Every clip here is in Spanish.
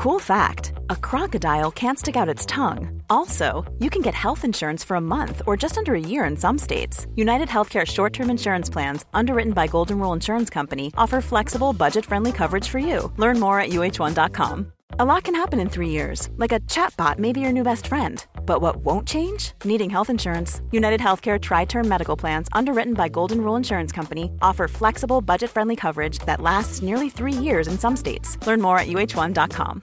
Cool fact a crocodile can't stick out its tongue. Also, you can get health insurance for a month or just under a year in some states. United Healthcare short term insurance plans, underwritten by Golden Rule Insurance Company, offer flexible, budget friendly coverage for you. Learn more at uh1.com. A lot can happen in three years, like a chatbot may be your new best friend. But what won't change? Needing health insurance. United Healthcare Tri Term Medical Plans, underwritten by Golden Rule Insurance Company, offer flexible, budget friendly coverage that lasts nearly three years in some states. Learn more at uh1.com.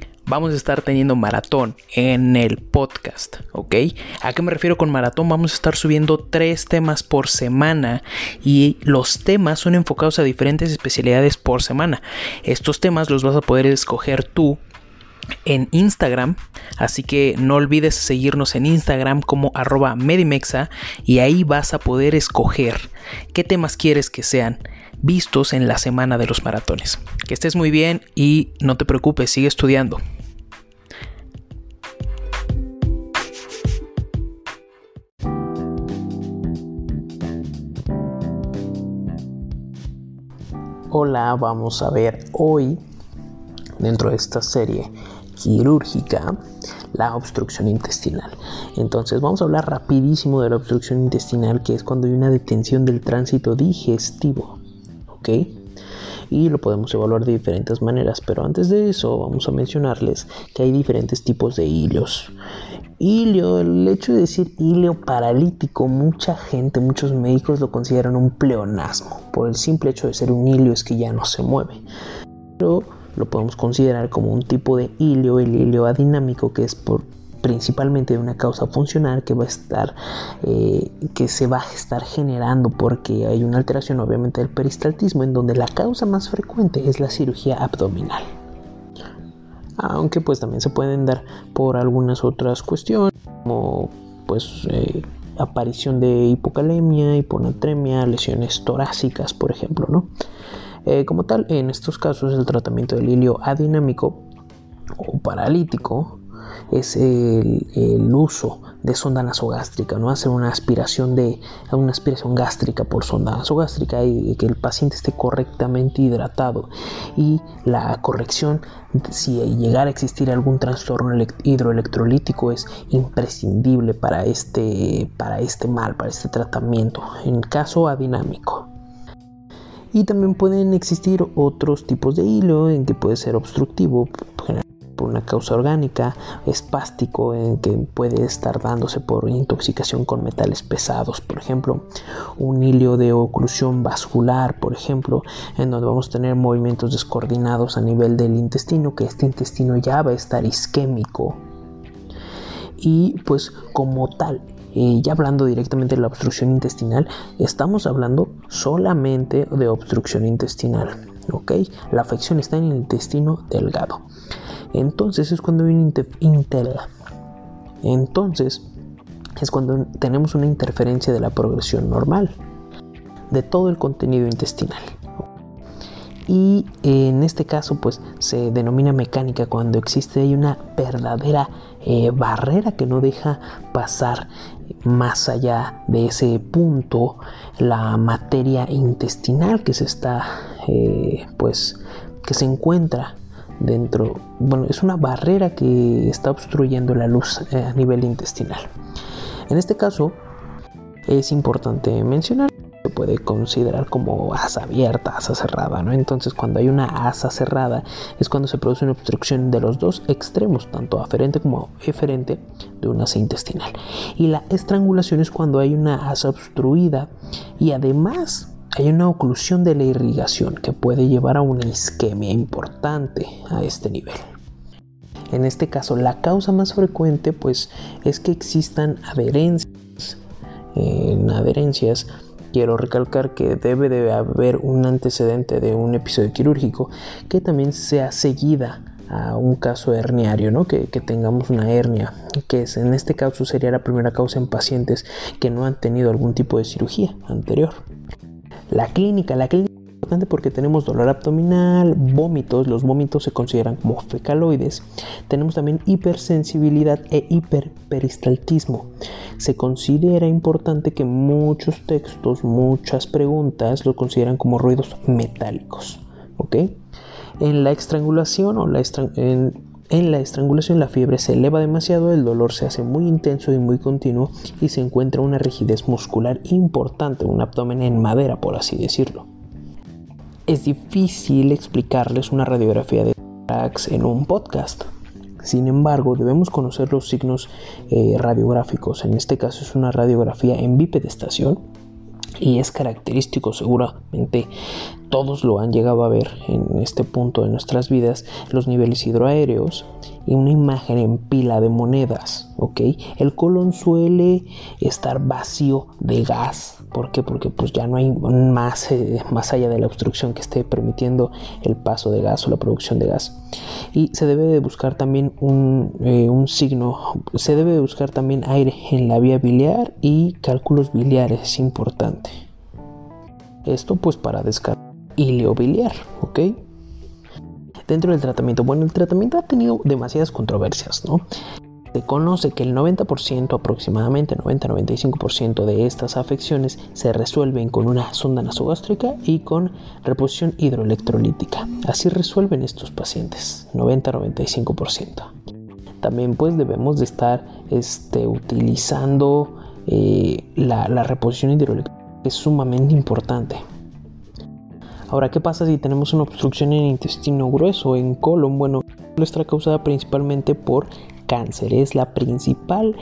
vamos a estar teniendo maratón en el podcast, ¿ok? ¿A qué me refiero con maratón? Vamos a estar subiendo tres temas por semana y los temas son enfocados a diferentes especialidades por semana. Estos temas los vas a poder escoger tú en Instagram, así que no olvides seguirnos en Instagram como arroba medimexa y ahí vas a poder escoger qué temas quieres que sean vistos en la semana de los maratones. Que estés muy bien y no te preocupes, sigue estudiando. Hola, vamos a ver hoy dentro de esta serie quirúrgica la obstrucción intestinal. Entonces vamos a hablar rapidísimo de la obstrucción intestinal que es cuando hay una detención del tránsito digestivo. ¿Ok? Y lo podemos evaluar de diferentes maneras, pero antes de eso vamos a mencionarles que hay diferentes tipos de hilos. Hilio, el hecho de decir hilio paralítico, mucha gente, muchos médicos lo consideran un pleonasmo. Por el simple hecho de ser un hilio es que ya no se mueve. Pero lo podemos considerar como un tipo de hilio, el hilio adinámico, que es por principalmente de una causa funcional que va a estar eh, que se va a estar generando porque hay una alteración obviamente del peristaltismo en donde la causa más frecuente es la cirugía abdominal aunque pues también se pueden dar por algunas otras cuestiones como pues eh, aparición de hipocalemia, hiponatremia, lesiones torácicas por ejemplo, ¿no? Eh, como tal, en estos casos el tratamiento del hilio adinámico o paralítico es el, uso de sonda nasogástrica, no hacer una aspiración de una aspiración gástrica por sonda nasogástrica y que el paciente esté correctamente hidratado y la corrección si llegara a existir algún trastorno hidroelectrolítico es imprescindible para este para este mal, para este tratamiento en caso adinámico. Y también pueden existir otros tipos de hilo en que puede ser obstructivo, una causa orgánica, espástico en que puede estar dándose por intoxicación con metales pesados, por ejemplo, un hilo de oclusión vascular, por ejemplo, en donde vamos a tener movimientos descoordinados a nivel del intestino, que este intestino ya va a estar isquémico. Y pues como tal, eh, ya hablando directamente de la obstrucción intestinal, estamos hablando solamente de obstrucción intestinal. ¿ok? La afección está en el intestino delgado. Entonces es cuando hay interla. Entonces es cuando tenemos una interferencia de la progresión normal de todo el contenido intestinal. Y en este caso pues se denomina mecánica cuando existe una verdadera eh, barrera que no deja pasar más allá de ese punto la materia intestinal que se está eh, pues que se encuentra dentro, bueno, es una barrera que está obstruyendo la luz a nivel intestinal. En este caso, es importante mencionar se puede considerar como asa abierta, asa cerrada, ¿no? Entonces cuando hay una asa cerrada es cuando se produce una obstrucción de los dos extremos, tanto aferente como eferente de una asa intestinal. Y la estrangulación es cuando hay una asa obstruida y además hay una oclusión de la irrigación que puede llevar a una isquemia importante a este nivel. En este caso, la causa más frecuente pues es que existan adherencias. En adherencias quiero recalcar que debe de haber un antecedente de un episodio quirúrgico que también sea seguida a un caso herniario, ¿no? que, tengamos una hernia, que en este caso sería la primera causa en pacientes que no han tenido algún tipo de cirugía anterior. La clínica, la clínica porque tenemos dolor abdominal, vómitos, los vómitos se consideran como fecaloides. Tenemos también hipersensibilidad e hiperperistaltismo. Se considera importante que muchos textos, muchas preguntas lo consideran como ruidos metálicos. ¿Ok? En la estrangulación o la en, en la estrangulación la fiebre se eleva demasiado, el dolor se hace muy intenso y muy continuo y se encuentra una rigidez muscular importante, un abdomen en madera por así decirlo es difícil explicarles una radiografía de tórax en un podcast. Sin embargo, debemos conocer los signos eh, radiográficos. En este caso es una radiografía en bipedestación y es característico seguramente todos lo han llegado a ver en este punto de nuestras vidas los niveles hidroaéreos y una imagen en pila de monedas ok el colon suele estar vacío de gas. ¿por qué? porque pues ya no hay más eh, más allá de la obstrucción que esté permitiendo el paso de gas o la producción de gas. Y se debe de buscar también un, eh, un signo se debe de buscar también aire en la vía biliar y cálculos biliares es importante. Esto pues para descartar ileobiliar, ¿ok? Dentro del tratamiento, bueno, el tratamiento ha tenido demasiadas controversias, ¿no? Se conoce que el 90% aproximadamente, 90-95% de estas afecciones se resuelven con una sonda nasogástrica y con reposición hidroelectrolítica. Así resuelven estos pacientes, 90-95%. También pues debemos de estar este, utilizando eh, la, reposición hidroelectrolítica, es sumamente importante. Ahora, ¿qué pasa si tenemos una obstrucción en intestino grueso, en colon? Bueno, está causada principalmente por cáncer. Es la principal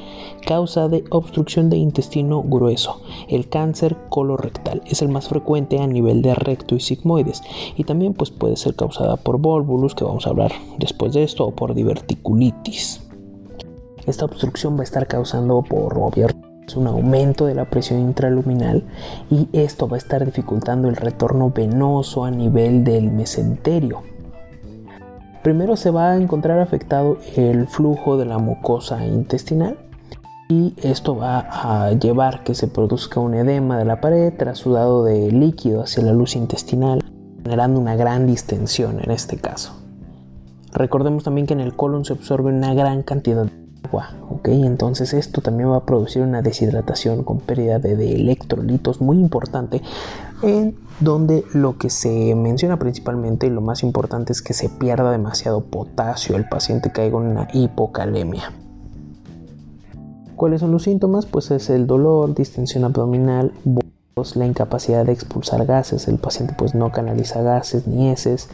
causa de obstrucción de intestino grueso. El cáncer colorectal es el más frecuente a nivel de recto y sigmoides. Y también pues, puede ser causada por volvulus, que vamos a hablar después de esto, o por diverticulitis. Esta obstrucción va a estar causando por un aumento de la presión intraluminal y esto va a estar dificultando el retorno venoso a nivel del mesenterio. Primero se va a encontrar afectado el flujo de la mucosa intestinal y esto va a llevar que se produzca un edema de la pared trasudado de líquido hacia la luz intestinal, generando una gran distensión en este caso. Recordemos también que en el colon se absorbe una gran cantidad de agua, ¿ok? Entonces esto también va a producir una deshidratación con pérdida de, electrolitos muy importante, en donde lo que se menciona principalmente y lo más importante es que se pierda demasiado potasio, el paciente caiga en una hipocalemia. ¿Cuáles son los síntomas? Pues es el dolor, distensión abdominal, la incapacidad de expulsar gases, el paciente pues no canaliza gases ni heces,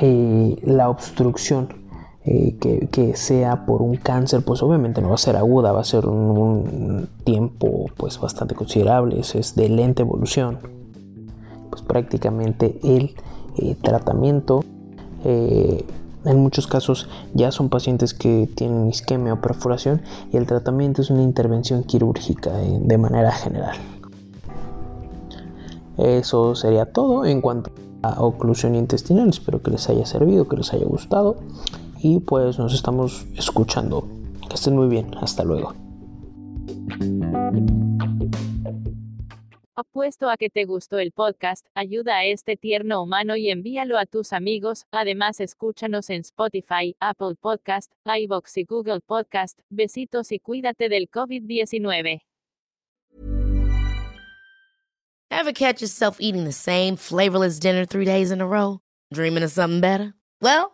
eh, la obstrucción eh, que, sea por un cáncer, pues obviamente no va a ser aguda, va a ser un, tiempo pues bastante considerable, es de lenta evolución. Pues prácticamente el eh, tratamiento, eh, en muchos casos ya son pacientes que tienen isquemia o perforación y el tratamiento es una intervención quirúrgica de manera general. Eso sería todo en cuanto a oclusión intestinal. Espero que les haya servido, que les haya gustado y pues nos estamos escuchando. Que estén muy bien, hasta luego. Apuesto a que te gustó el podcast, ayuda a este tierno humano y envíalo a tus amigos. Además, escúchanos en Spotify, Apple Podcast, iBox y Google Podcast. Besitos y cuídate del COVID-19. Ever catch yourself eating the same flavorless dinner three days in a row? Dreaming of something better? Well,